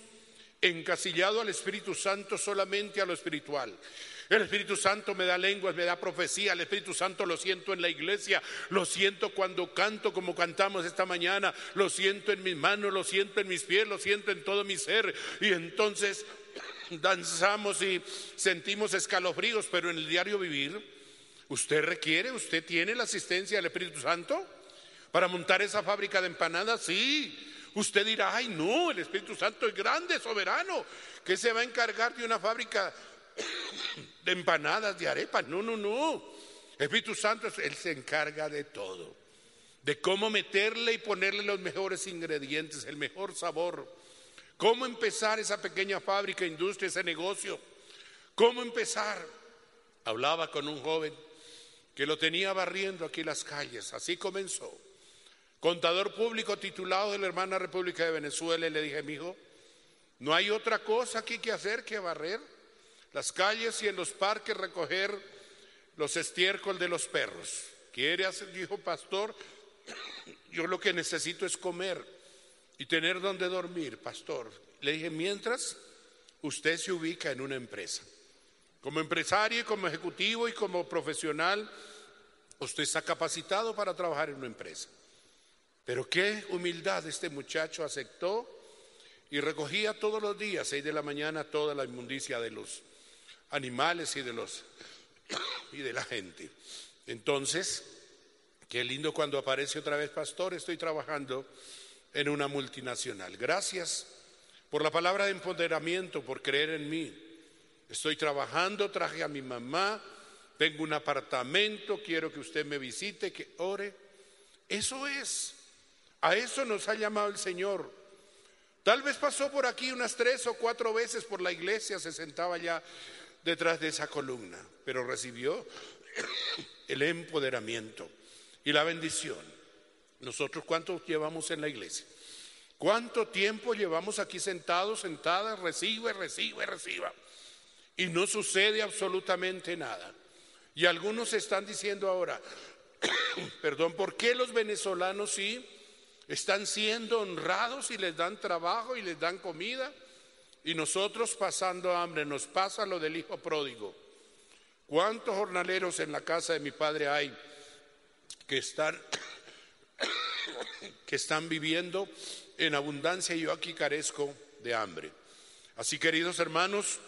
encasillado al Espíritu Santo solamente a lo espiritual. El Espíritu Santo me da lenguas, me da profecía, el Espíritu Santo lo siento en la iglesia, lo siento cuando canto como cantamos esta mañana, lo siento en mis manos, lo siento en mis pies, lo siento en todo mi ser. Y entonces danzamos y sentimos escalofríos, pero en el diario vivir, ¿usted requiere, usted tiene la asistencia del Espíritu Santo para montar esa fábrica de empanadas? Sí. Usted dirá, ay no, el Espíritu Santo es grande, soberano, que se va a encargar de una fábrica de empanadas, de arepas. No, no, no. Espíritu Santo, Él se encarga de todo. De cómo meterle y ponerle los mejores ingredientes, el mejor sabor. Cómo empezar esa pequeña fábrica, industria, ese negocio. Cómo empezar. Hablaba con un joven que lo tenía barriendo aquí las calles. Así comenzó contador público titulado de la hermana República de Venezuela, y le dije, mi hijo, no hay otra cosa aquí que hacer que barrer las calles y en los parques recoger los estiércoles de los perros. ¿Quiere hacer, dijo pastor? Yo lo que necesito es comer y tener donde dormir, pastor. Le dije, mientras usted se ubica en una empresa, como empresario y como ejecutivo y como profesional, usted está capacitado para trabajar en una empresa. Pero qué humildad este muchacho aceptó y recogía todos los días, seis de la mañana, toda la inmundicia de los animales y de los y de la gente. Entonces, qué lindo cuando aparece otra vez pastor, estoy trabajando en una multinacional. Gracias por la palabra de empoderamiento, por creer en mí. Estoy trabajando, traje a mi mamá, tengo un apartamento, quiero que usted me visite, que ore. Eso es. A eso nos ha llamado el Señor. Tal vez pasó por aquí unas tres o cuatro veces por la iglesia, se sentaba ya detrás de esa columna, pero recibió el empoderamiento y la bendición. Nosotros cuánto llevamos en la iglesia? ¿Cuánto tiempo llevamos aquí sentados, sentadas, recibe, recibe, reciba? Y no sucede absolutamente nada. Y algunos están diciendo ahora, perdón, ¿por qué los venezolanos sí están siendo honrados y les dan trabajo y les dan comida. Y nosotros pasando hambre, nos pasa lo del hijo pródigo. ¿Cuántos jornaleros en la casa de mi padre hay que están que están viviendo en abundancia y yo aquí carezco de hambre. Así, queridos hermanos,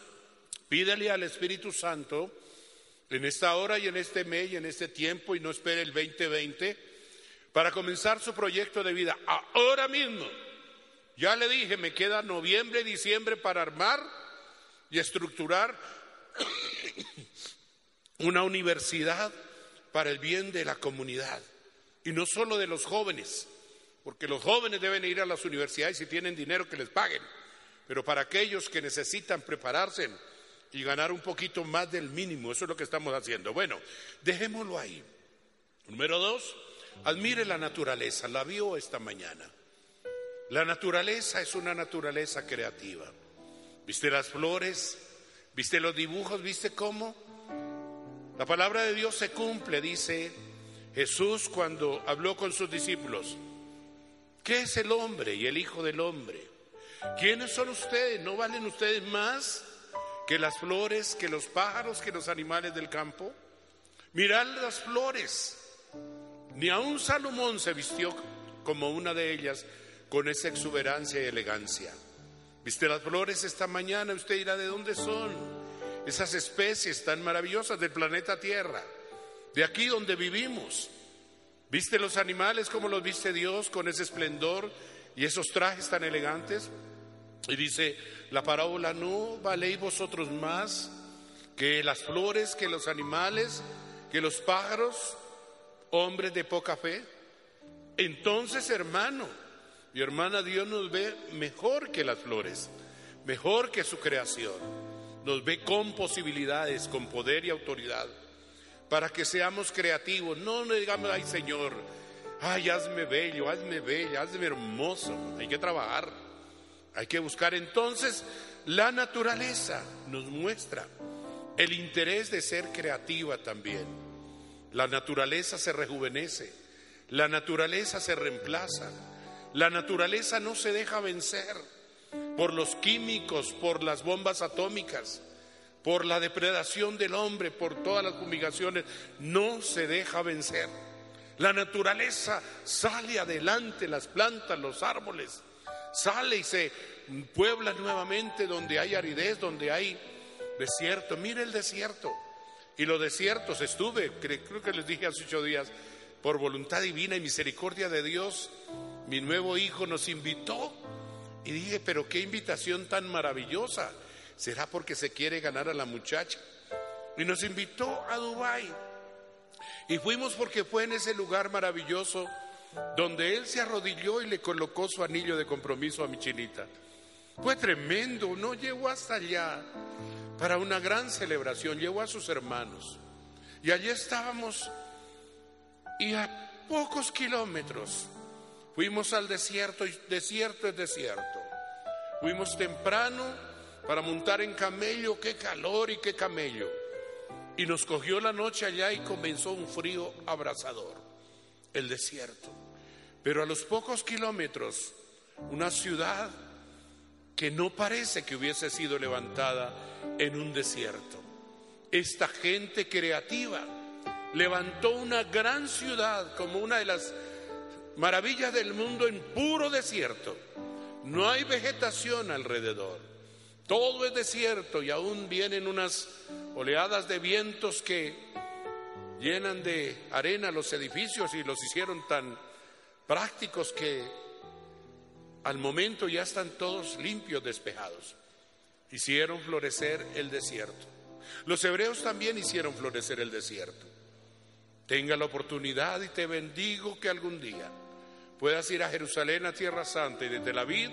pídele al Espíritu Santo en esta hora y en este mes y en este tiempo y no espere el 2020 para comenzar su proyecto de vida ahora mismo. Ya le dije, me queda noviembre, diciembre para armar y estructurar una universidad para el bien de la comunidad y no solo de los jóvenes, porque los jóvenes deben ir a las universidades si tienen dinero que les paguen, pero para aquellos que necesitan prepararse y ganar un poquito más del mínimo, eso es lo que estamos haciendo. Bueno, dejémoslo ahí. Número dos, admire la naturaleza, la vio esta mañana. La naturaleza es una naturaleza creativa. ¿Viste las flores? ¿Viste los dibujos? ¿Viste cómo? La palabra de Dios se cumple, dice Jesús cuando habló con sus discípulos. ¿Qué es el hombre y el Hijo del Hombre? ¿Quiénes son ustedes? ¿No valen ustedes más que las flores, que los pájaros, que los animales del campo? Mirad las flores. Ni aun Salomón se vistió como una de ellas con esa exuberancia y elegancia. ¿Viste las flores esta mañana? Usted dirá, ¿de dónde son? esas especies tan maravillosas del planeta Tierra, de aquí donde vivimos. ¿Viste los animales como los viste Dios con ese esplendor y esos trajes tan elegantes? Y dice la parábola, ¿no valéis vosotros más que las flores, que los animales, que los pájaros, hombres de poca fe? Entonces, hermano y hermana, Dios nos ve mejor que las flores, mejor que su creación nos ve con posibilidades, con poder y autoridad, para que seamos creativos. No le digamos, ay Señor, ay, hazme bello, hazme bella, hazme hermoso. Hay que trabajar, hay que buscar. Entonces, la naturaleza nos muestra el interés de ser creativa también. La naturaleza se rejuvenece, la naturaleza se reemplaza, la naturaleza no se deja vencer por los químicos, por las bombas atómicas, por la depredación del hombre, por todas las fumigaciones, no se deja vencer. La naturaleza sale adelante, las plantas, los árboles, sale y se puebla nuevamente donde hay aridez, donde hay desierto. Mire el desierto. Y los desiertos estuve, creo que les dije hace ocho días, por voluntad divina y misericordia de Dios, mi nuevo hijo nos invitó y dije, pero qué invitación tan maravillosa. ¿Será porque se quiere ganar a la muchacha? Y nos invitó a Dubái. Y fuimos porque fue en ese lugar maravilloso donde él se arrodilló y le colocó su anillo de compromiso a mi chinita. Fue tremendo, no llegó hasta allá para una gran celebración, llegó a sus hermanos. Y allí estábamos y a pocos kilómetros fuimos al desierto y desierto es desierto. Fuimos temprano para montar en camello, qué calor y qué camello. Y nos cogió la noche allá y comenzó un frío abrasador, el desierto. Pero a los pocos kilómetros, una ciudad que no parece que hubiese sido levantada en un desierto. Esta gente creativa levantó una gran ciudad como una de las maravillas del mundo en puro desierto. No hay vegetación alrededor. Todo es desierto y aún vienen unas oleadas de vientos que llenan de arena los edificios y los hicieron tan prácticos que al momento ya están todos limpios, despejados. Hicieron florecer el desierto. Los hebreos también hicieron florecer el desierto. Tenga la oportunidad y te bendigo que algún día puedas ir a Jerusalén, a Tierra Santa, y desde la vid,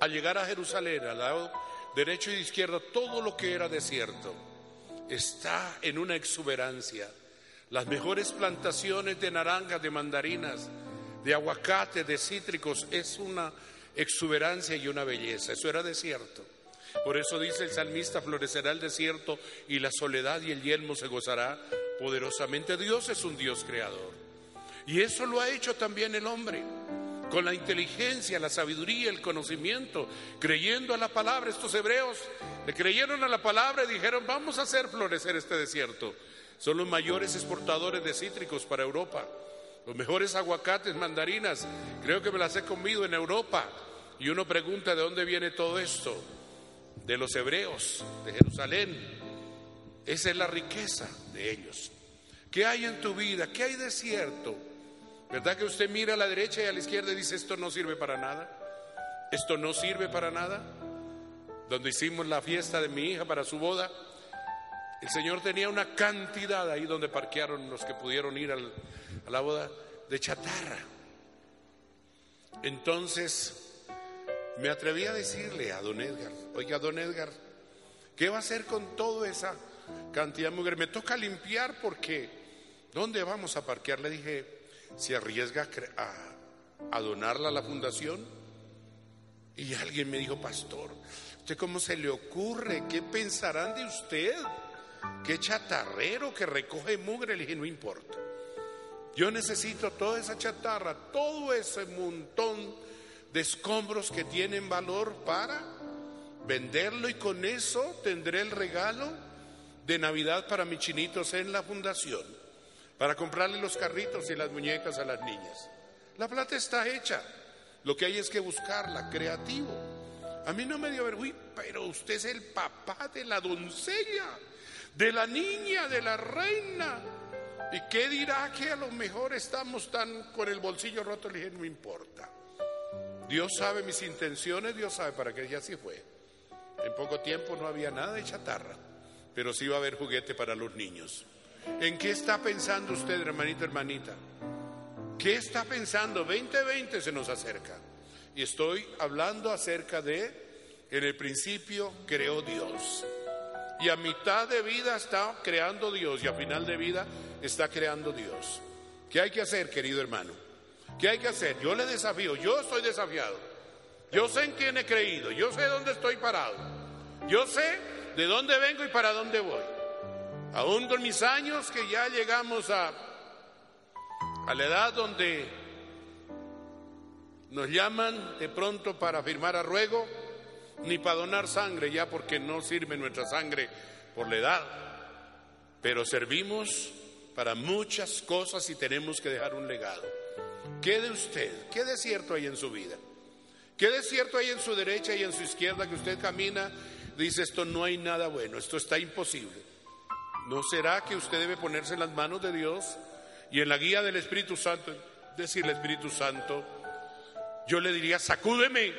al llegar a Jerusalén, al lado derecho y izquierdo, todo lo que era desierto está en una exuberancia. Las mejores plantaciones de naranjas, de mandarinas, de aguacate, de cítricos, es una exuberancia y una belleza. Eso era desierto. Por eso dice el salmista, florecerá el desierto y la soledad y el yelmo se gozará poderosamente. Dios es un Dios creador. Y eso lo ha hecho también el hombre, con la inteligencia, la sabiduría, el conocimiento, creyendo a la palabra. Estos hebreos le creyeron a la palabra y dijeron, vamos a hacer florecer este desierto. Son los mayores exportadores de cítricos para Europa. Los mejores aguacates, mandarinas, creo que me las he comido en Europa. Y uno pregunta de dónde viene todo esto. De los hebreos, de Jerusalén. Esa es la riqueza de ellos. ¿Qué hay en tu vida? ¿Qué hay de cierto? ¿Verdad que usted mira a la derecha y a la izquierda y dice, esto no sirve para nada? ¿Esto no sirve para nada? Donde hicimos la fiesta de mi hija para su boda, el Señor tenía una cantidad ahí donde parquearon los que pudieron ir a la boda de chatarra. Entonces me atreví a decirle a don Edgar, oiga don Edgar, ¿qué va a hacer con toda esa cantidad de mujeres? Me toca limpiar porque ¿dónde vamos a parquear? Le dije, ¿se arriesga a, donarla a la fundación? Y alguien me dijo, pastor, ¿usted cómo se le ocurre? ¿Qué pensarán de usted? ¿Qué chatarrero que recoge mugre? Le dije, no importa. Yo necesito toda esa chatarra, todo ese montón de escombros que tienen valor para venderlo y con eso tendré el regalo de Navidad para mis chinitos en la fundación, para comprarle los carritos y las muñecas a las niñas. La plata está hecha, lo que hay es que buscarla, creativo. A mí no me dio vergüenza, pero usted es el papá de la doncella, de la niña, de la reina. ¿Y qué dirá que a lo mejor estamos tan con el bolsillo roto? Le dije, no importa. Dios sabe mis intenciones, Dios sabe para qué, ya así fue. En poco tiempo no había nada de chatarra, pero sí iba a haber juguete para los niños. ¿En qué está pensando usted, hermanito, hermanita? ¿Qué está pensando? 2020 se nos acerca. Y estoy hablando acerca de, en el principio creó Dios. Y a mitad de vida está creando Dios y a final de vida está creando Dios. ¿Qué hay que hacer, querido hermano? ¿Qué hay que hacer? Yo le desafío, yo estoy desafiado. Yo sé en quién he creído, yo sé dónde estoy parado. Yo sé de dónde vengo y para dónde voy. Aún con mis años que ya llegamos a, la edad donde nos llaman de pronto para firmar a ruego, ni para donar sangre ya porque no sirve nuestra sangre por la edad, pero servimos para muchas cosas y tenemos que dejar un legado. ¿Qué de usted? ¿Qué desierto hay en su vida? ¿Qué desierto hay en su derecha y en su izquierda que usted camina? Dice, esto no hay nada bueno, esto está imposible. ¿No será que usted debe ponerse en las manos de Dios y en la guía del Espíritu Santo, decirle Espíritu Santo, yo le diría, sacúdeme,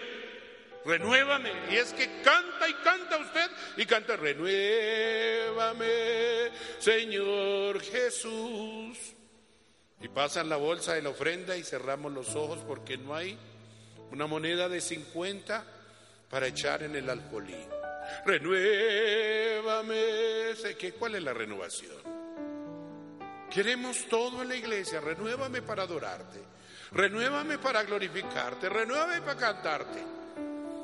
renuévame. Y es que canta y canta usted y canta, renuévame, Señor Jesús. Y pasan la bolsa de la ofrenda y cerramos los ojos porque no hay una moneda de 50 para echar en el alcoholín. Renuévame. ¿Cuál es la renovación? Queremos todo en la iglesia. Renuévame para adorarte. Renuévame para glorificarte. Renuévame para cantarte.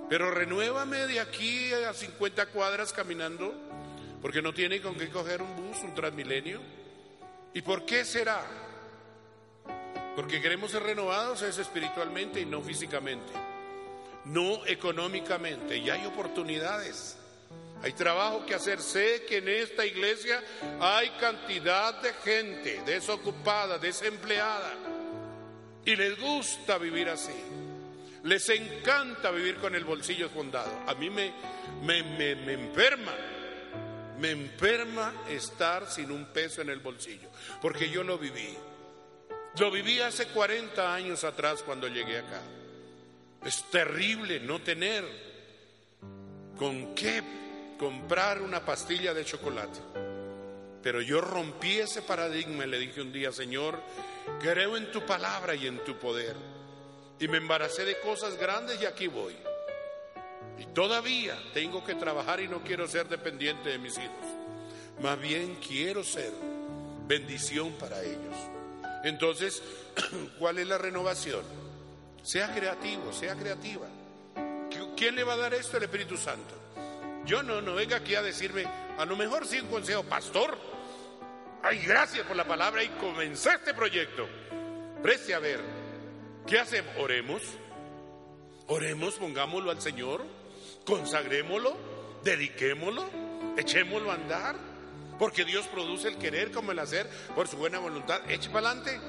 Pero renuévame de aquí a 50 cuadras caminando, porque no tiene con qué coger un bus, un transmilenio. ¿Y por qué será? Porque queremos ser renovados es espiritualmente y no físicamente, no económicamente. Y hay oportunidades, hay trabajo que hacer. Sé que en esta iglesia hay cantidad de gente desocupada, desempleada, y les gusta vivir así. Les encanta vivir con el bolsillo esfondado. A mí me, me, me, me enferma, me enferma estar sin un peso en el bolsillo, porque yo lo viví. Lo viví hace 40 años atrás cuando llegué acá. Es terrible no tener con qué comprar una pastilla de chocolate. Pero yo rompí ese paradigma y le dije un día, Señor, creo en tu palabra y en tu poder. Y me embaracé de cosas grandes y aquí voy. Y todavía tengo que trabajar y no quiero ser dependiente de mis hijos. Más bien quiero ser bendición para ellos. Entonces, ¿cuál es la renovación? Sea creativo, sea creativa. ¿Quién le va a dar esto? El Espíritu Santo. Yo no, no venga aquí a decirme, a lo mejor sí un consejo, pastor. Ay, gracias por la palabra y comencé este proyecto. Preste a ver, ¿qué hacemos? Oremos, oremos, pongámoslo al Señor, consagrémoslo, dediquémoslo, echémoslo a andar. Porque Dios produce el querer como el hacer por su buena voluntad. Eche para adelante.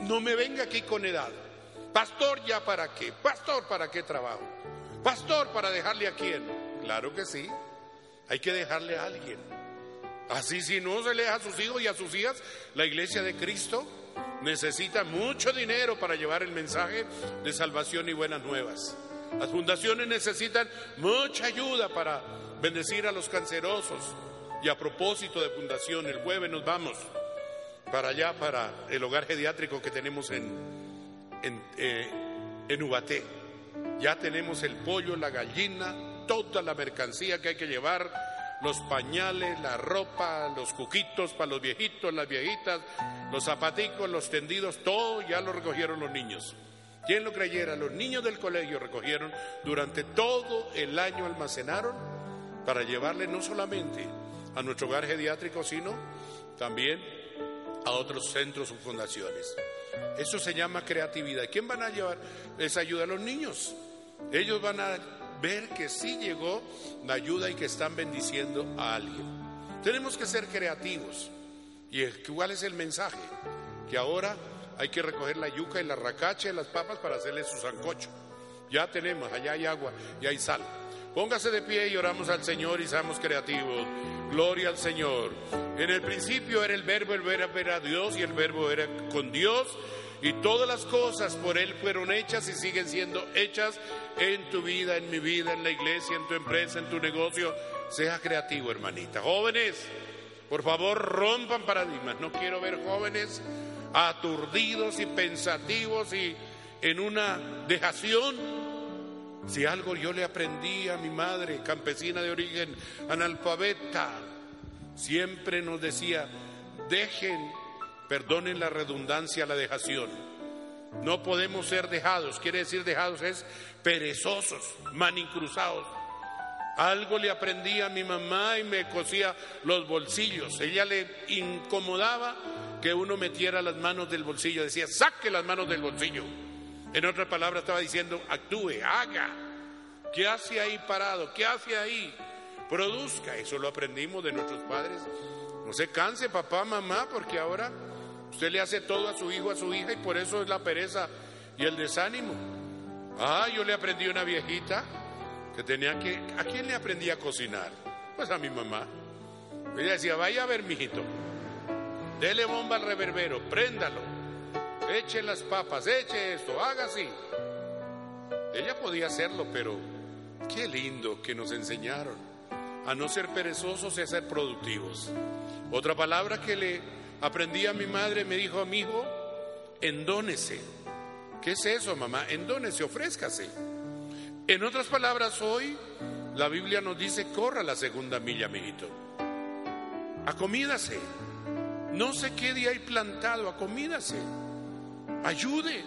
No me venga aquí con edad. Pastor, ¿ya para qué? Pastor, ¿para qué trabajo? Pastor, ¿para dejarle a quién? Claro que sí. Hay que dejarle a alguien. Así si no se le deja a sus hijos y a sus hijas, la iglesia de Cristo necesita mucho dinero para llevar el mensaje de salvación y buenas nuevas. Las fundaciones necesitan mucha ayuda para bendecir a los cancerosos. Y a propósito de fundación, el jueves nos vamos para allá, para el hogar geriátrico que tenemos en, en, eh, en Ubaté. Ya tenemos el pollo, la gallina, toda la mercancía que hay que llevar, los pañales, la ropa, los cuquitos para los viejitos, las viejitas, los zapaticos, los tendidos, todo ya lo recogieron los niños. ¿Quién lo creyera? Los niños del colegio recogieron durante todo el año, almacenaron para llevarle no solamente a nuestro hogar geriátrico, sino también a otros centros o fundaciones. Eso se llama creatividad. ¿Quién van a llevar esa ayuda a los niños? Ellos van a ver que sí llegó la ayuda y que están bendiciendo a alguien. Tenemos que ser creativos. ¿Y cuál es el mensaje? Que ahora hay que recoger la yuca y la racacha y las papas para hacerle su sancocho. Ya tenemos, allá hay agua y hay sal. Póngase de pie y oramos al Señor y seamos creativos. Gloria al Señor. En el principio era el verbo, el verbo era Dios y el verbo era con Dios. Y todas las cosas por Él fueron hechas y siguen siendo hechas en tu vida, en mi vida, en la iglesia, en tu empresa, en tu negocio. Sea creativo, hermanita. Jóvenes, por favor, rompan paradigmas. No quiero ver jóvenes aturdidos y pensativos y en una dejación. Si algo yo le aprendí a mi madre, campesina de origen analfabeta, siempre nos decía, dejen, perdonen la redundancia, la dejación. No podemos ser dejados, quiere decir dejados es perezosos, manincruzados. Algo le aprendí a mi mamá y me cosía los bolsillos. Ella le incomodaba que uno metiera las manos del bolsillo, decía, saque las manos del bolsillo. En otras palabras estaba diciendo, actúe, haga. ¿Qué hace ahí parado? ¿Qué hace ahí? Produzca. Eso lo aprendimos de nuestros padres. No se canse, papá, mamá, porque ahora usted le hace todo a su hijo, a su hija, y por eso es la pereza y el desánimo. Ah, yo le aprendí a una viejita que tenía que... ¿A quién le aprendí a cocinar? Pues a mi mamá. Ella decía, vaya a ver, mijito. Dele bomba al reverbero, préndalo. Eche las papas, eche esto, haga así. Ella podía hacerlo, pero qué lindo que nos enseñaron a no ser perezosos y a ser productivos. Otra palabra que le aprendí a mi madre me dijo a mi hijo, endónese. ¿Qué es eso, mamá? Endónese, ofrézcase. En otras palabras, hoy la Biblia nos dice, corra la segunda milla, mijito. Acomídase. No se quede ahí plantado, acomídase. Ayude.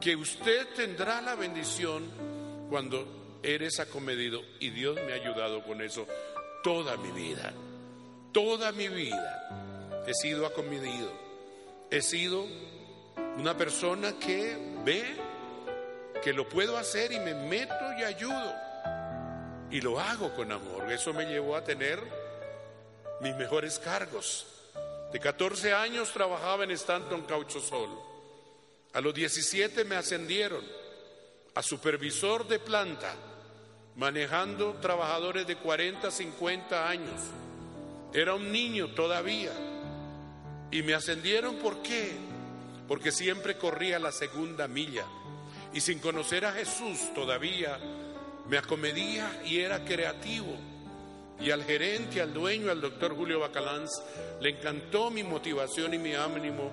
Que usted tendrá la bendición cuando eres acomedido. Y Dios me ha ayudado con eso toda mi vida. Toda mi vida he sido acomedido. He sido una persona que ve que lo puedo hacer y me meto y ayudo. Y lo hago con amor. Eso me llevó a tener mis mejores cargos. De 14 años trabajaba en Stanton Cauchosol. A los 17 me ascendieron a supervisor de planta, manejando trabajadores de 40, 50 años. Era un niño todavía. Y me ascendieron, ¿por qué? Porque siempre corría la segunda milla. Y sin conocer a Jesús todavía me acomedía y era creativo. Y al gerente, al dueño, al doctor Julio Bacalanz, le encantó mi motivación y mi ánimo.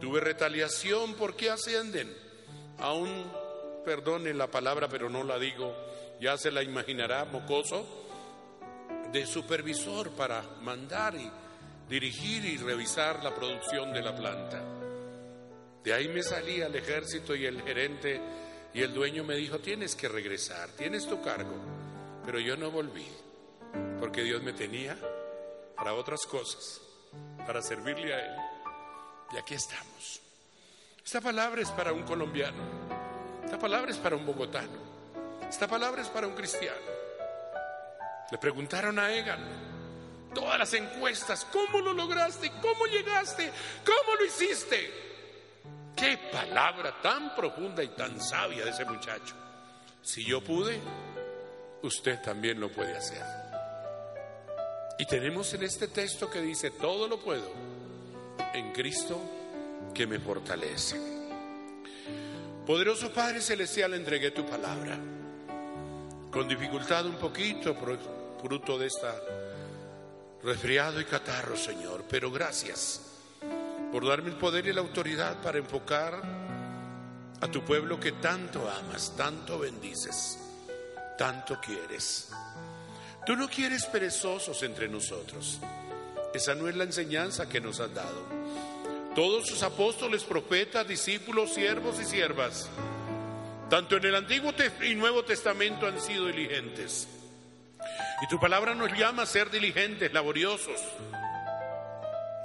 Tuve retaliación porque ascienden. Aún, perdonen la palabra, pero no la digo, ya se la imaginará, mocoso, de supervisor para mandar y dirigir y revisar la producción de la planta. De ahí me salí al ejército y el gerente y el dueño me dijo, tienes que regresar, tienes tu cargo. Pero yo no volví, porque Dios me tenía para otras cosas, para servirle a Él. Y aquí estamos. Esta palabra es para un colombiano, esta palabra es para un bogotano, esta palabra es para un cristiano. Le preguntaron a Egan, todas las encuestas, ¿cómo lo lograste? ¿Cómo llegaste? ¿Cómo lo hiciste? Qué palabra tan profunda y tan sabia de ese muchacho. Si yo pude, usted también lo puede hacer. Y tenemos en este texto que dice, todo lo puedo en Cristo que me fortalece. Poderoso Padre Celestial, entregué tu palabra. Con dificultad un poquito, fruto de esta resfriado y catarro, Señor. Pero gracias por darme el poder y la autoridad para enfocar a tu pueblo que tanto amas, tanto bendices, tanto quieres. Tú no quieres perezosos entre nosotros. Esa no es la enseñanza que nos has dado. Todos sus apóstoles, profetas, discípulos, siervos y siervas, tanto en el Antiguo y Nuevo Testamento han sido diligentes. Y tu palabra nos llama a ser diligentes, laboriosos.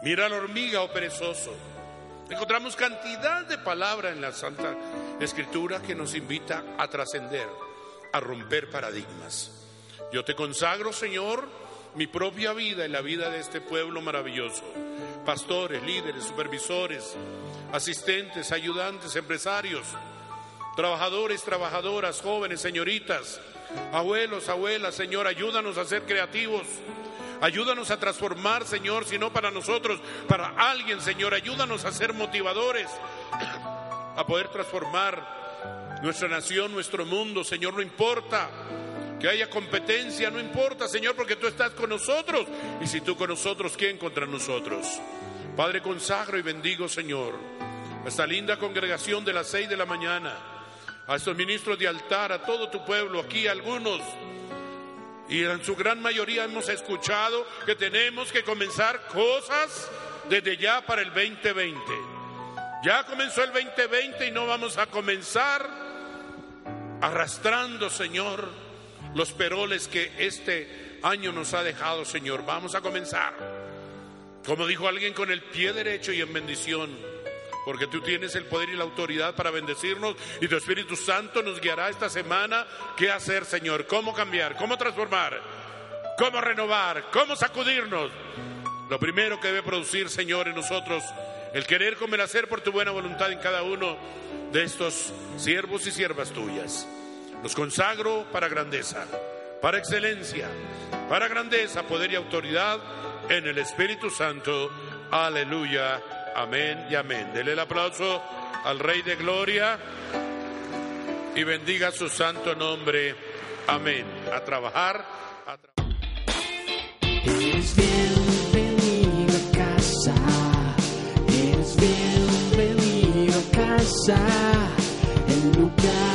Mira la hormiga o oh perezoso. Encontramos cantidad de palabras en la Santa Escritura que nos invita a trascender, a romper paradigmas. Yo te consagro, Señor, mi propia vida y la vida de este pueblo maravilloso. Pastores, líderes, supervisores, asistentes, ayudantes, empresarios, trabajadores, trabajadoras, jóvenes, señoritas, abuelos, abuelas, Señor, ayúdanos a ser creativos. Ayúdanos a transformar, Señor, si no para nosotros, para alguien, Señor. Ayúdanos a ser motivadores, a poder transformar nuestra nación, nuestro mundo, Señor. No importa que haya competencia, no importa, Señor, porque tú estás con nosotros. Y si tú con nosotros, ¿quién contra nosotros? Padre, consagro y bendigo, Señor, esta linda congregación de las seis de la mañana, a estos ministros de altar, a todo tu pueblo, aquí algunos. Y en su gran mayoría hemos escuchado que tenemos que comenzar cosas desde ya para el 2020. Ya comenzó el 2020 y no vamos a comenzar arrastrando, Señor, los peroles que este año nos ha dejado, Señor. Vamos a comenzar, como dijo alguien, con el pie derecho y en bendición, porque tú tienes el poder y la autoridad para bendecirnos y tu Espíritu Santo nos guiará esta semana qué hacer, Señor, cómo cambiar, cómo transformar, cómo renovar, cómo sacudirnos. Lo primero que debe producir, Señor, en nosotros, el querer comer hacer por tu buena voluntad en cada uno de estos siervos y siervas tuyas. Los consagro para grandeza, para excelencia, para grandeza, poder y autoridad en el Espíritu Santo. Aleluya. Amén y amén. Dele el aplauso al Rey de Gloria y bendiga su santo nombre. Amén. A trabajar. A Eres bienvenido casa. El lugar